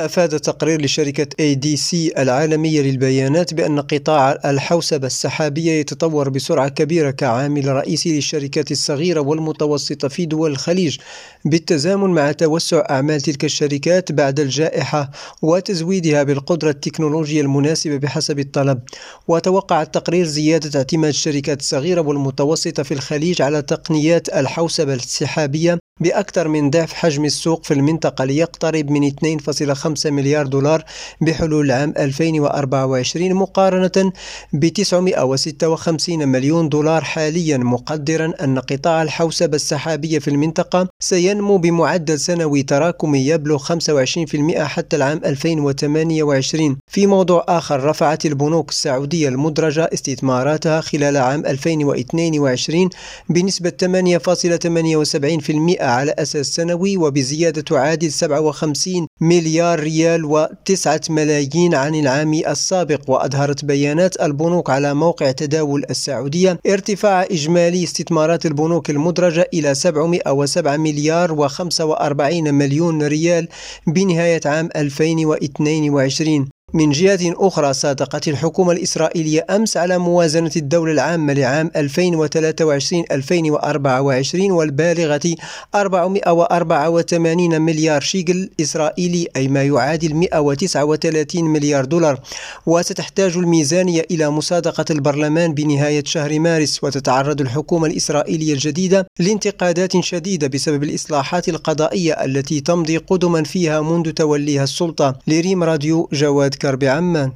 أفاد تقرير لشركة ADC العالمية للبيانات بأن قطاع الحوسبة السحابية يتطور بسرعة كبيرة كعامل رئيسي للشركات الصغيرة والمتوسطة في دول الخليج بالتزامن مع توسع أعمال تلك الشركات بعد الجائحة وتزويدها بالقدرة التكنولوجية المناسبة بحسب الطلب. وتوقع التقرير زيادة اعتماد الشركات الصغيرة والمتوسطة في الخليج على تقنيات الحوسبة السحابية بأكثر من ضعف حجم السوق في المنطقة ليقترب من 2.5 مليار دولار بحلول العام 2024 مقارنة ب 956 مليون دولار حاليا مقدرا أن قطاع الحوسبة السحابية في المنطقة سينمو بمعدل سنوي تراكمي يبلغ 25% حتى العام 2028 في موضوع آخر رفعت البنوك السعودية المدرجة استثماراتها خلال عام 2022 بنسبة 8.78% على أساس سنوي وبزيادة تعادل 57 مليار ريال و9 ملايين عن العام السابق وأظهرت بيانات البنوك على موقع تداول السعودية ارتفاع إجمالي استثمارات البنوك المدرجة إلى 707 مليار و45 مليون ريال بنهاية عام 2022 من جهة أخرى صادقت الحكومة الإسرائيلية أمس على موازنة الدولة العامة لعام 2023-2024 والبالغة 484 مليار شيكل إسرائيلي أي ما يعادل 139 مليار دولار. وستحتاج الميزانية إلى مصادقة البرلمان بنهاية شهر مارس. وتتعرض الحكومة الإسرائيلية الجديدة لانتقادات شديدة بسبب الإصلاحات القضائية التي تمضي قدما فيها منذ توليها السلطة. لريم راديو جواد كرب عمان